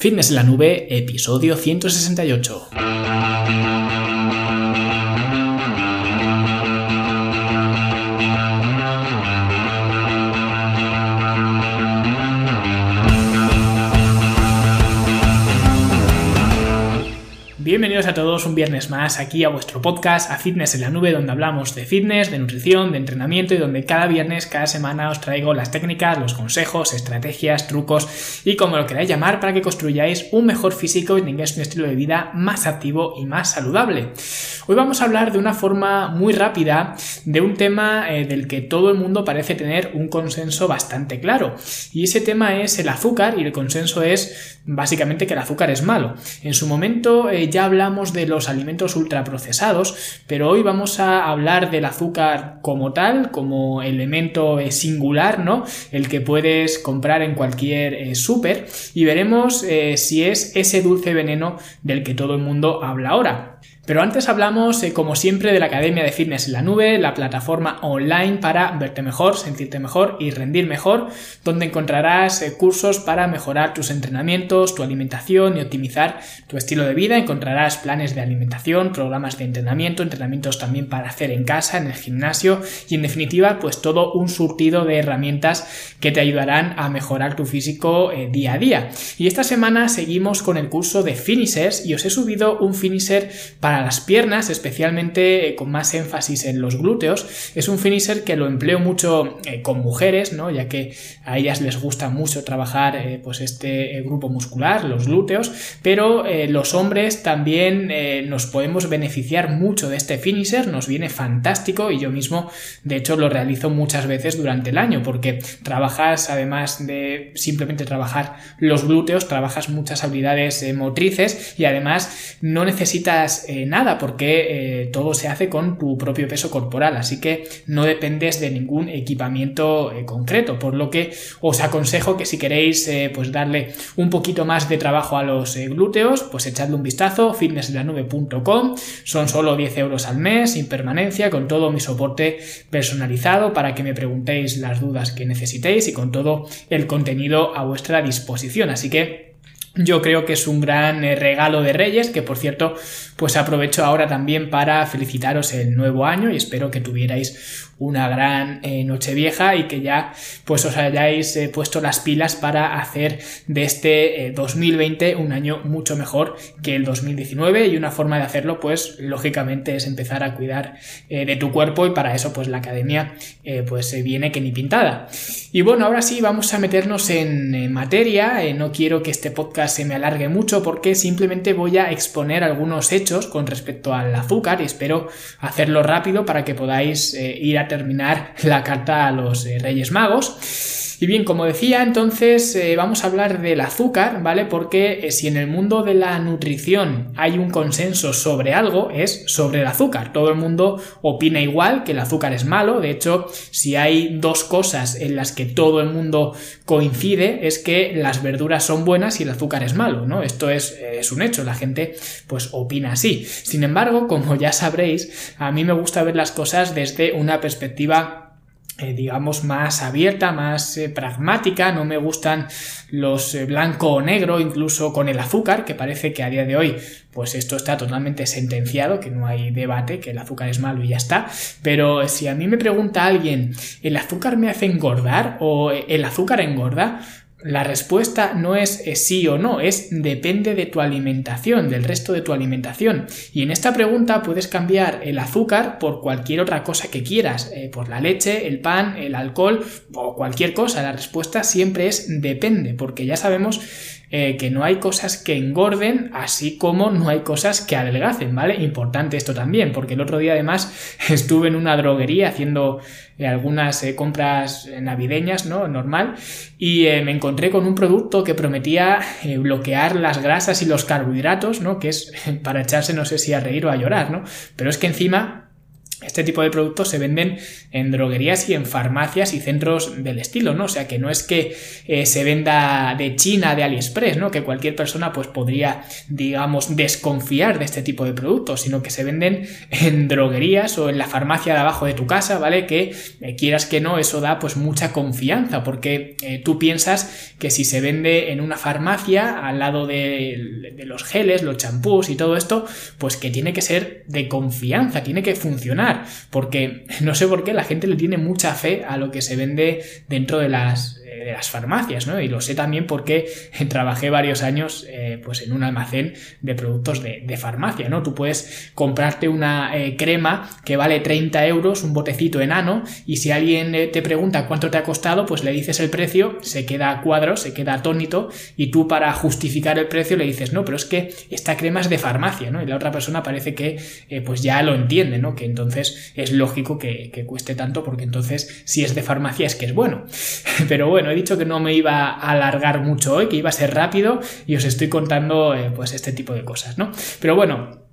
Fitness en la Nube, episodio 168. Bienvenidos a todos un viernes más aquí a vuestro podcast, a Fitness en la Nube, donde hablamos de fitness, de nutrición, de entrenamiento y donde cada viernes, cada semana os traigo las técnicas, los consejos, estrategias, trucos y como lo queráis llamar para que construyáis un mejor físico y tengáis un estilo de vida más activo y más saludable. Hoy vamos a hablar de una forma muy rápida de un tema eh, del que todo el mundo parece tener un consenso bastante claro y ese tema es el azúcar y el consenso es básicamente que el azúcar es malo. En su momento eh, ya hablamos de los alimentos ultraprocesados, pero hoy vamos a hablar del azúcar como tal, como elemento eh, singular, ¿no? El que puedes comprar en cualquier eh, súper y veremos eh, si es ese dulce veneno del que todo el mundo habla ahora. Pero antes hablamos, eh, como siempre, de la Academia de Fitness en la Nube, la plataforma online para verte mejor, sentirte mejor y rendir mejor, donde encontrarás eh, cursos para mejorar tus entrenamientos, tu alimentación y optimizar tu estilo de vida. Encontrarás planes de alimentación, programas de entrenamiento, entrenamientos también para hacer en casa, en el gimnasio y en definitiva, pues todo un surtido de herramientas que te ayudarán a mejorar tu físico eh, día a día. Y esta semana seguimos con el curso de finishers y os he subido un finisher para las piernas, especialmente eh, con más énfasis en los glúteos. Es un finisher que lo empleo mucho eh, con mujeres, ¿no? Ya que a ellas les gusta mucho trabajar eh, pues este grupo muscular, los glúteos, pero los hombres también nos podemos beneficiar mucho de este finisher, nos viene fantástico y yo mismo de hecho lo realizo muchas veces durante el año porque trabajas además de simplemente trabajar los glúteos, trabajas muchas habilidades motrices y además no necesitas nada porque eh, todo se hace con tu propio peso corporal, así que no dependes de ningún equipamiento eh, concreto, por lo que os aconsejo que si queréis eh, pues darle un poquito más de trabajo a los glúteos, pues echadle un vistazo, fitnesslanube.com, son solo 10 euros al mes, sin permanencia, con todo mi soporte personalizado para que me preguntéis las dudas que necesitéis y con todo el contenido a vuestra disposición, así que yo creo que es un gran regalo de Reyes, que por cierto pues aprovecho ahora también para felicitaros el nuevo año y espero que tuvierais una gran eh, noche vieja y que ya pues os hayáis eh, puesto las pilas para hacer de este 2020 eh, un año mucho mejor que el 2019 y una forma de hacerlo pues lógicamente es empezar a cuidar de tu cuerpo y para eso pues la academia pues se viene que ni pintada. Y bueno ahora sí vamos a meternos en materia no quiero que este podcast se me alargue mucho porque simplemente voy a exponer algunos hechos con respecto al azúcar y espero hacerlo rápido para que podáis eh, ir a terminar la carta a los eh, Reyes Magos. Y bien, como decía, entonces eh, vamos a hablar del azúcar, ¿vale? Porque eh, si en el mundo de la nutrición hay un consenso sobre algo, es sobre el azúcar. Todo el mundo opina igual que el azúcar es malo. De hecho, si hay dos cosas en las que todo el mundo coincide, es que las verduras son buenas y el azúcar es malo, ¿no? Esto es, eh, es un hecho, la gente pues opina así. Sin embargo, como ya sabréis, a mí me gusta ver las cosas desde una perspectiva eh, digamos, más abierta, más eh, pragmática, no me gustan los eh, blanco o negro, incluso con el azúcar, que parece que a día de hoy, pues esto está totalmente sentenciado, que no hay debate, que el azúcar es malo y ya está, pero si a mí me pregunta alguien, ¿el azúcar me hace engordar o el azúcar engorda? La respuesta no es sí o no, es depende de tu alimentación, del resto de tu alimentación. Y en esta pregunta puedes cambiar el azúcar por cualquier otra cosa que quieras, eh, por la leche, el pan, el alcohol o cualquier cosa. La respuesta siempre es depende, porque ya sabemos eh, que no hay cosas que engorden, así como no hay cosas que adelgacen, ¿vale? Importante esto también, porque el otro día además estuve en una droguería haciendo eh, algunas eh, compras navideñas, ¿no? Normal, y me encontré con un producto que prometía bloquear las grasas y los carbohidratos, ¿no? Que es para echarse no sé si a reír o a llorar, ¿no? Pero es que encima este tipo de productos se venden en droguerías y en farmacias y centros del estilo, ¿no? O sea que no es que eh, se venda de China, de AliExpress, ¿no? Que cualquier persona pues podría, digamos, desconfiar de este tipo de productos, sino que se venden en droguerías o en la farmacia de abajo de tu casa, ¿vale? Que eh, quieras que no, eso da pues mucha confianza, porque eh, tú piensas que si se vende en una farmacia al lado de, de los geles, los champús y todo esto, pues que tiene que ser de confianza, tiene que funcionar porque no sé por qué la gente le tiene mucha fe a lo que se vende dentro de las de las farmacias, ¿no? Y lo sé también porque trabajé varios años eh, pues en un almacén de productos de, farmacia, ¿no? Tú puedes comprarte una eh, crema que vale 30 euros, un botecito enano, y si alguien eh, te pregunta cuánto te ha costado, pues le dices el precio, se queda cuadro, se queda atónito, y tú para justificar el precio le dices, no, pero es que esta crema es de farmacia, ¿no? Y la otra persona parece que pues ya lo entiende, ¿no? Que entonces es lógico que, que cueste tanto porque entonces si es de farmacia es que es bueno. Pero bueno, he dicho que no me iba a alargar mucho hoy, que iba a ser rápido y os estoy contando eh, pues este tipo de cosas, ¿no? Pero bueno,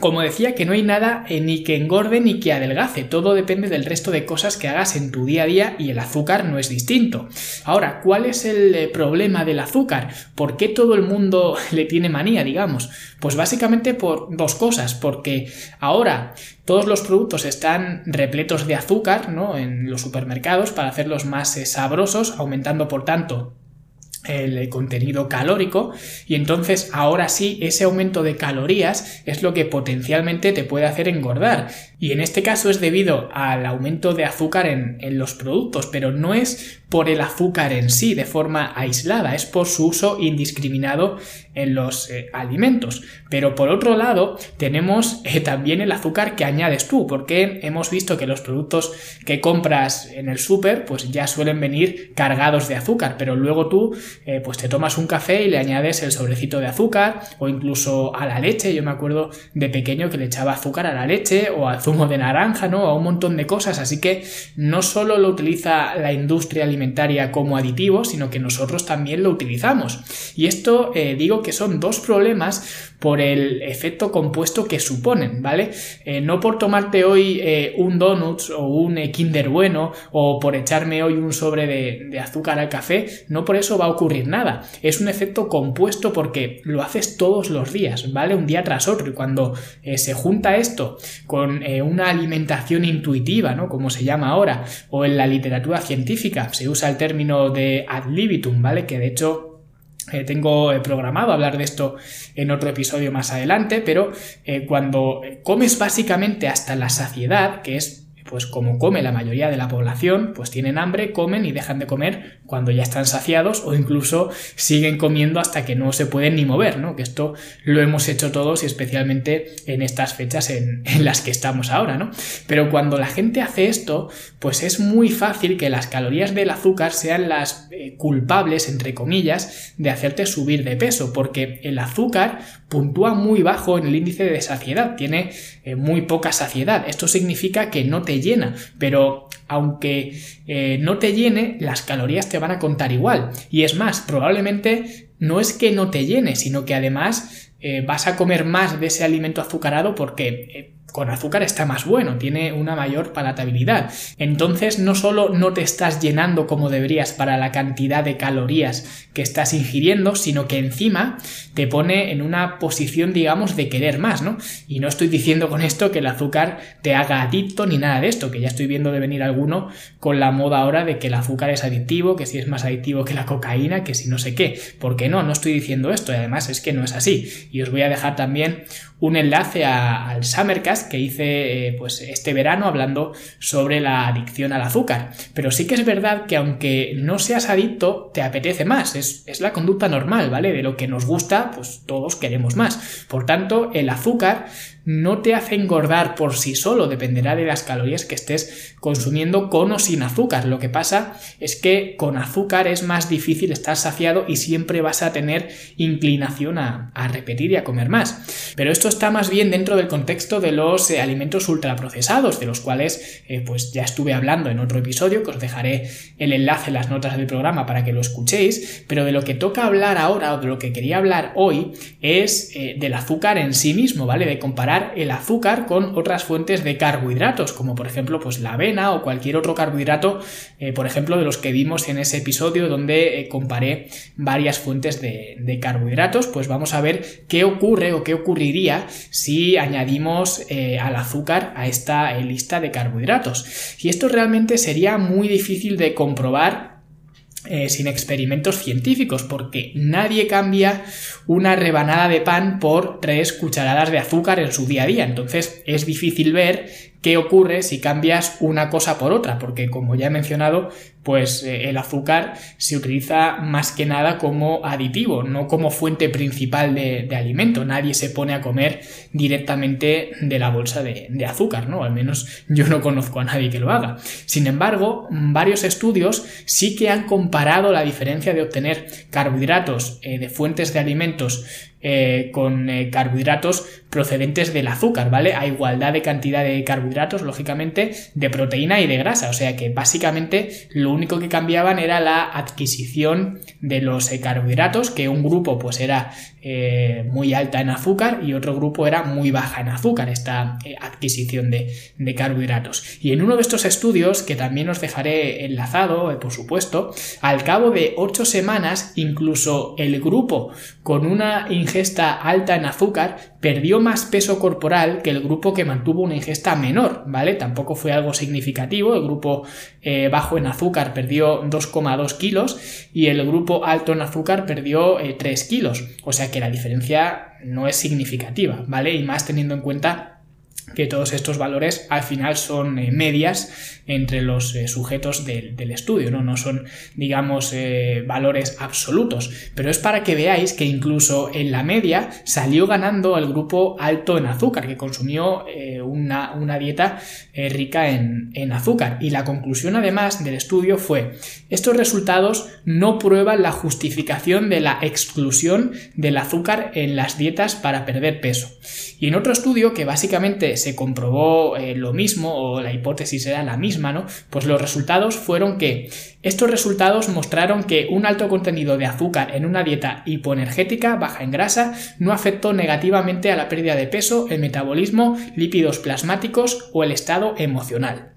como decía, que no hay nada eh, ni que engorde ni que adelgace, todo depende del resto de cosas que hagas en tu día a día y el azúcar no es distinto. Ahora, ¿cuál es el eh, problema del azúcar? ¿Por qué todo el mundo le tiene manía, digamos? Pues básicamente por dos cosas, porque ahora todos los productos están repletos de azúcar, ¿no? En los supermercados para hacerlos más eh, sabrosos, aumentando por tanto el contenido calórico y entonces ahora sí ese aumento de calorías es lo que potencialmente te puede hacer engordar. Y en este caso es debido al aumento de azúcar en, en, los productos pero no es por el azúcar en sí de forma aislada es por su uso indiscriminado en los eh, alimentos. Pero por otro lado tenemos eh, también el azúcar que añades tú porque hemos visto que los productos que compras en el súper pues ya suelen venir cargados de azúcar pero luego tú eh, pues te tomas un café y le añades el sobrecito de azúcar o incluso a la leche. Yo me acuerdo de pequeño que le echaba azúcar a la leche o al zumo de naranja, ¿no? A un montón de cosas. Así que no solo lo utiliza la industria alimentaria como aditivo, sino que nosotros también lo utilizamos. Y esto eh, digo que son dos problemas por el efecto compuesto que suponen, ¿vale? Eh, no por tomarte hoy un donuts o un Kinder bueno o por echarme hoy un sobre de, de azúcar al café, no por eso va a ocurrir nada. Es un efecto compuesto porque lo haces todos los días, ¿vale? Un día tras otro. Y cuando eh, se junta esto con eh, una alimentación intuitiva, ¿no? Como se llama ahora, o en la literatura científica se usa el término de ad libitum, ¿vale? Que de hecho eh, tengo programado hablar de esto en otro episodio más adelante, pero cuando comes básicamente hasta la saciedad, que es pues como come la mayoría de la población, pues tienen hambre, comen y dejan de comer cuando ya están saciados o incluso siguen comiendo hasta que no se pueden ni mover, ¿no? Que esto lo hemos hecho todos y especialmente en estas fechas en, las que estamos ahora, ¿no? Pero cuando la gente hace esto, pues es muy fácil que las calorías del azúcar sean las eh, culpables, entre comillas, de hacerte subir de peso, porque el azúcar puntúa muy bajo en el índice de saciedad, tiene eh, muy poca saciedad. Esto significa que no te llena, pero aunque eh, no te llene, las calorías te van a contar igual. Y es más, probablemente no es que no te llene, sino que además eh, vas a comer más de ese alimento azucarado porque con azúcar está más bueno, tiene una mayor palatabilidad. Entonces no solo no te estás llenando como deberías para la cantidad de calorías que estás ingiriendo, sino que encima te pone en una posición, digamos, de querer más, ¿no? Y no estoy diciendo con esto que el azúcar te haga adicto ni nada de esto, que ya estoy viendo de venir alguno con la moda ahora de que el azúcar es adictivo, que si es más adictivo que la cocaína, que si no sé qué. Porque no, no estoy diciendo esto, y además es que no es así. Y os voy a dejar también un enlace al Summercast que hice eh, pues este verano hablando sobre la adicción al azúcar. Pero sí que es verdad que aunque no seas adicto, te apetece más. Es, es la conducta normal, ¿vale? De lo que nos gusta, pues todos queremos más. Por tanto, el azúcar no te hace engordar por sí solo, dependerá de las calorías que estés consumiendo con o sin azúcar. Lo que pasa es que con azúcar es más difícil estar saciado y siempre vas a tener inclinación a, repetir y a comer más. Pero esto está más bien dentro del contexto de los eh, alimentos ultraprocesados, de los cuales eh, pues ya estuve hablando en otro episodio, que os dejaré el enlace en las notas del programa para que lo escuchéis, pero de lo que toca hablar ahora o de lo que quería hablar hoy es del azúcar en sí mismo, ¿vale? De comparar el azúcar con otras fuentes de carbohidratos, como por ejemplo pues la avena o cualquier otro carbohidrato, por ejemplo de los que vimos en ese episodio donde comparé varias fuentes de, de carbohidratos, pues vamos a ver qué ocurre o qué ocurriría si añadimos eh, al azúcar a esta eh, lista de carbohidratos. Y esto realmente sería muy difícil de comprobar eh, sin experimentos científicos, porque nadie cambia una rebanada de pan por tres cucharadas de azúcar en su día a día. Entonces es difícil ver qué ocurre si cambias una cosa por otra, porque como ya he mencionado, pues eh, el azúcar se utiliza más que nada como aditivo, no como fuente principal de, alimento. Nadie se pone a comer directamente de la bolsa de, azúcar, ¿no? Al menos yo no conozco a nadie que lo haga. Sin embargo, varios estudios sí que han comparado la diferencia de obtener carbohidratos eh, de fuentes de alimentos eh, con carbohidratos procedentes del azúcar, ¿vale? A igualdad de cantidad de carbohidratos, lógicamente, de proteína y de grasa. O sea que básicamente lo lo único que cambiaban era la adquisición de los eh, carbohidratos, que un grupo pues era eh, muy alta en azúcar y otro grupo era muy baja en azúcar, esta eh, adquisición de, carbohidratos. Y en uno de estos estudios, que también os dejaré enlazado, por supuesto, al cabo de 8 semanas, incluso el grupo con una ingesta alta en azúcar perdió más peso corporal que el grupo que mantuvo una ingesta menor, ¿vale? Tampoco fue algo significativo, el grupo bajo en azúcar perdió 2,2 kilos y el grupo alto en azúcar perdió 3 eh, kilos. O sea que la diferencia no es significativa, ¿vale? Y más teniendo en cuenta que todos estos valores al final son eh, medias entre los eh, sujetos del estudio, ¿no? no son, digamos, eh, valores absolutos, pero es para que veáis que incluso en la media salió ganando el grupo alto en azúcar, que consumió una, dieta rica en, en azúcar. Y la conclusión además del estudio fue, estos resultados no prueban la justificación de la exclusión del azúcar en las dietas para perder peso. Y en otro estudio que básicamente se comprobó eh, lo mismo o la hipótesis era la misma, ¿no? Pues los resultados fueron que estos resultados mostraron que un alto contenido de azúcar en una dieta hipoenergética baja en grasa no afectó negativamente a la pérdida de peso, el metabolismo, lípidos plasmáticos o el estado emocional.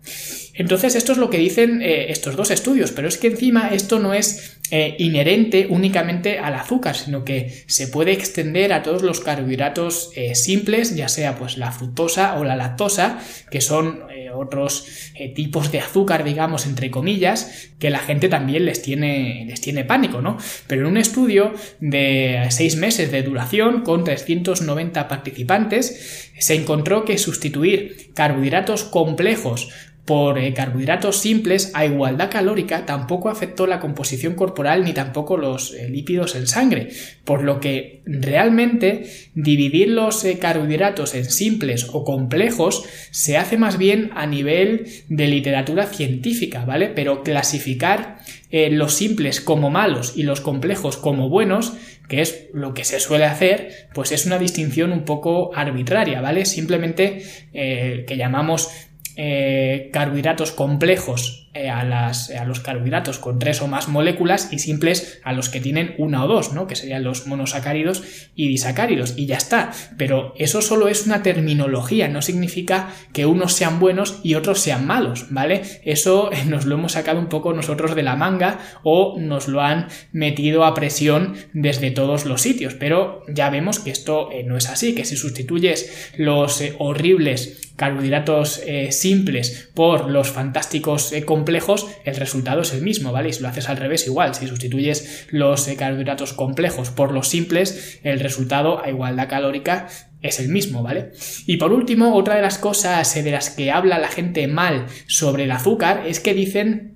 Entonces esto es lo que dicen eh, estos dos estudios, pero es que encima esto no es eh, inherente únicamente al azúcar, sino que se puede extender a todos los carbohidratos eh, simples, ya sea pues la fructosa o la lactosa, que son otros tipos de azúcar, digamos, entre comillas, que la gente también les tiene, les tiene pánico, ¿no? Pero en un estudio de seis meses de duración con 390 participantes, se encontró que sustituir carbohidratos complejos por eh, carbohidratos simples a igualdad calórica tampoco afectó la composición corporal ni tampoco los eh, lípidos en sangre, por lo que realmente dividir los eh, carbohidratos en simples o complejos se hace más bien a nivel de literatura científica, ¿vale? Pero clasificar los simples como malos y los complejos como buenos que es lo que se suele hacer, pues es una distinción un poco arbitraria, ¿vale? Simplemente que llamamos eh, carbohidratos complejos eh, a, las, a, los carbohidratos con tres o más moléculas y simples a los que tienen una o dos, ¿no? que serían los monosacáridos y disacáridos, y ya está. Pero eso solo es una terminología, no significa que unos sean buenos y otros sean malos, ¿vale? Eso nos lo hemos sacado un poco nosotros de la manga o nos lo han metido a presión desde todos los sitios, pero ya vemos que esto eh, no es así, que si sustituyes los eh, horribles carbohidratos simples por los fantásticos complejos, el resultado es el mismo, ¿vale? Y si lo haces al revés, igual. Si sustituyes los eh, carbohidratos complejos por los simples, el resultado a igualdad calórica es el mismo, ¿vale? Y por último, otra de las cosas eh, de las que habla la gente mal sobre el azúcar es que dicen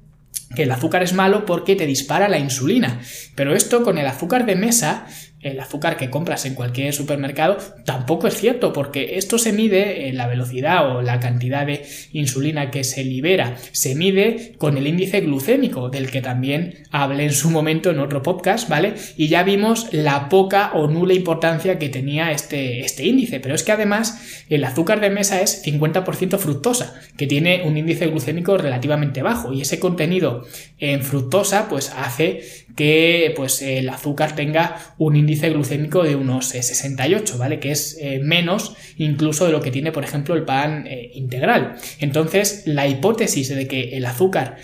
que el azúcar es malo porque te dispara la insulina. Pero esto con el azúcar de mesa el azúcar que compras en cualquier supermercado, tampoco es cierto, porque esto se mide, en la velocidad o la cantidad de insulina que se libera, se mide con el índice glucémico, del que también hablé en su momento en otro podcast, ¿vale? Y ya vimos la poca o nula importancia que tenía este, este índice, pero es que además el azúcar de mesa es 50% fructosa, que tiene un índice glucémico relativamente bajo, y ese contenido en fructosa pues hace que pues el azúcar tenga un índice glucémico de unos 68, eh, ¿vale? Que es eh, menos incluso de lo que tiene, por ejemplo, el pan eh, integral. Entonces, la hipótesis de que el azúcar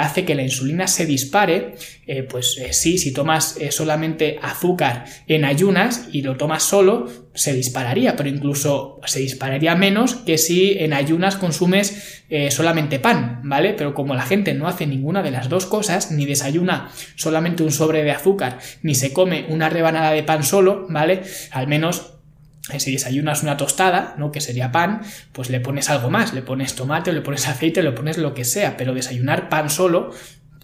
hace que la insulina se dispare, pues sí, si tomas solamente azúcar en ayunas y lo tomas solo, se dispararía, pero incluso se dispararía menos que si en ayunas consumes solamente pan, ¿vale? Pero como la gente no hace ninguna de las dos cosas, ni desayuna solamente un sobre de azúcar ni se come una rebanada de pan solo, ¿vale? Al menos eh, si desayunas una tostada, ¿no? Que sería pan, pues le pones algo más, le pones tomate, le pones aceite, le pones lo que sea, pero desayunar pan solo,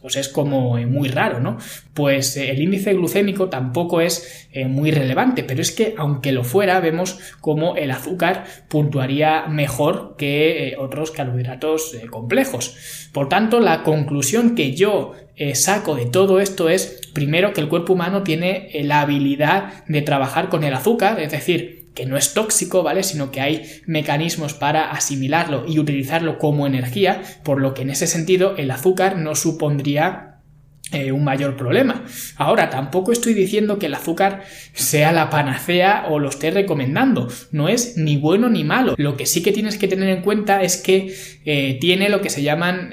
pues es como eh, muy raro, ¿no? Pues eh, el índice glucémico tampoco es muy relevante, pero es que aunque lo fuera, vemos como el azúcar puntuaría mejor que otros carbohidratos complejos. Por tanto, la conclusión que yo eh, saco de todo esto es, primero, que el cuerpo humano tiene eh, la habilidad de trabajar con el azúcar, es decir, que no es tóxico, ¿vale? Sino que hay mecanismos para asimilarlo y utilizarlo como energía, por lo que en ese sentido el azúcar no supondría eh, un mayor problema. Ahora, tampoco estoy diciendo que el azúcar sea la panacea o lo esté recomendando. No es ni bueno ni malo. Lo que sí que tienes que tener en cuenta es que tiene lo que se llaman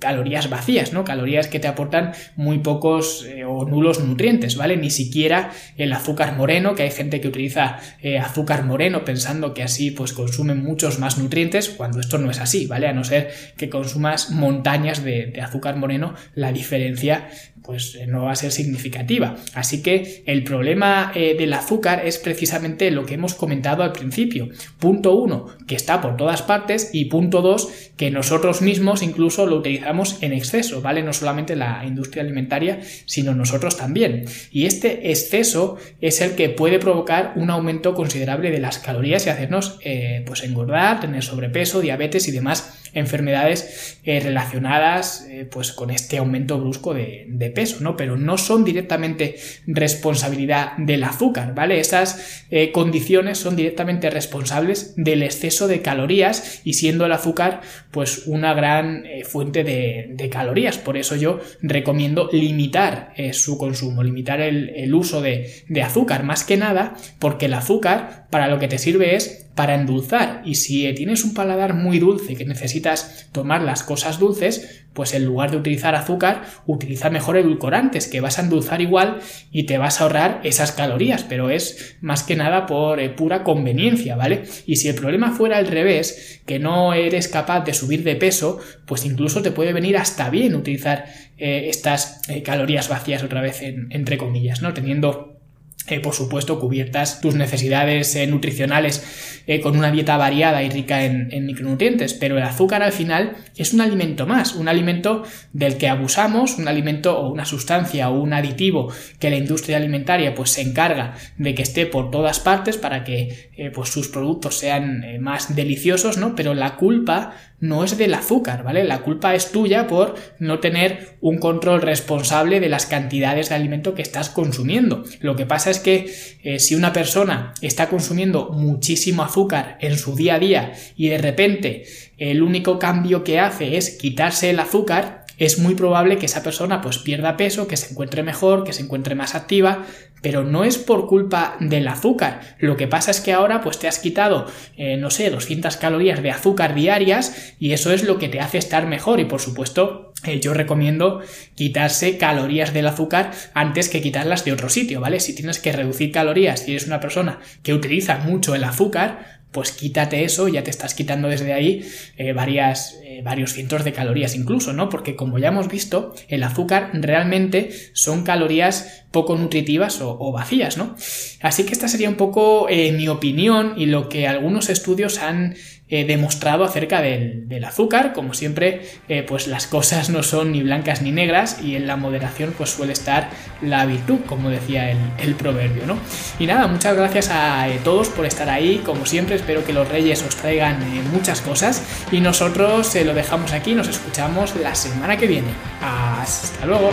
calorías vacías, ¿no? Calorías que te aportan muy pocos eh, o nulos nutrientes, ¿vale? Ni siquiera el azúcar moreno, que hay gente que utiliza eh, azúcar moreno pensando que así pues consumen muchos más nutrientes, cuando esto no es así, ¿vale? A no ser que consumas montañas de, de azúcar moreno, la diferencia pues eh, no va a ser significativa. Así que el problema eh, del azúcar es precisamente lo que hemos comentado al principio. Punto uno, que está por todas partes y punto dos, que nosotros mismos incluso lo utilizamos en exceso, ¿vale? No solamente la industria alimentaria, sino nosotros también. Y este exceso es el que puede provocar un aumento considerable de las calorías y hacernos eh, pues engordar, tener sobrepeso, diabetes y demás enfermedades relacionadas pues con este aumento brusco de, peso, ¿no? Pero no son directamente responsabilidad del azúcar, ¿vale? Esas eh, condiciones son directamente responsables del exceso de calorías y siendo el azúcar pues una gran eh, fuente de, calorías. Por eso yo recomiendo limitar eh, su consumo, limitar el, uso de azúcar, más que nada porque el azúcar para lo que te sirve es para endulzar. Y si tienes un paladar muy dulce que necesitas tomar las cosas dulces, pues en lugar de utilizar azúcar, utiliza mejor edulcorantes, que vas a endulzar igual y te vas a ahorrar esas calorías, pero es más que nada por eh, pura conveniencia, ¿vale? Y si el problema fuera al revés, que no eres capaz de subir de peso, pues incluso te puede venir hasta bien utilizar eh, estas eh, calorías vacías otra vez, entre comillas, ¿no? Teniendo eh, por supuesto, cubiertas tus necesidades eh, nutricionales eh, con una dieta variada y rica en, micronutrientes. Pero el azúcar al final es un alimento más, un alimento del que abusamos, un alimento o una sustancia o un aditivo que la industria alimentaria pues se encarga de que esté por todas partes para que pues sus productos sean más deliciosos, ¿no? Pero la culpa no es del azúcar, ¿vale? La culpa es tuya por no tener un control responsable de las cantidades de alimento que estás consumiendo. Lo que pasa es que eh, si una persona está consumiendo muchísimo azúcar en su día a día y de repente el único cambio que hace es quitarse el azúcar, es muy probable que esa persona pues pierda peso, que se encuentre mejor, que se encuentre más activa, pero no es por culpa del azúcar. Lo que pasa es que ahora pues te has quitado, eh, no sé, 200 calorías de azúcar diarias y eso es lo que te hace estar mejor y por supuesto eh, yo recomiendo quitarse calorías del azúcar antes que quitarlas de otro sitio, ¿vale? Si tienes que reducir calorías, si eres una persona que utiliza mucho el azúcar, pues quítate eso, ya te estás quitando desde ahí eh, varias, eh, varios cientos de calorías incluso, ¿no? Porque como ya hemos visto, el azúcar realmente son calorías poco nutritivas o, vacías, ¿no? Así que esta sería un poco eh, mi opinión y lo que algunos estudios han eh, demostrado acerca del, azúcar. Como siempre, eh, pues las cosas no son ni blancas ni negras y en la moderación pues suele estar la virtud, como decía el, proverbio, ¿no? Y nada, muchas gracias a todos por estar ahí. Como siempre, espero que los reyes os traigan muchas cosas y nosotros lo dejamos aquí. Nos escuchamos la semana que viene. Hasta luego.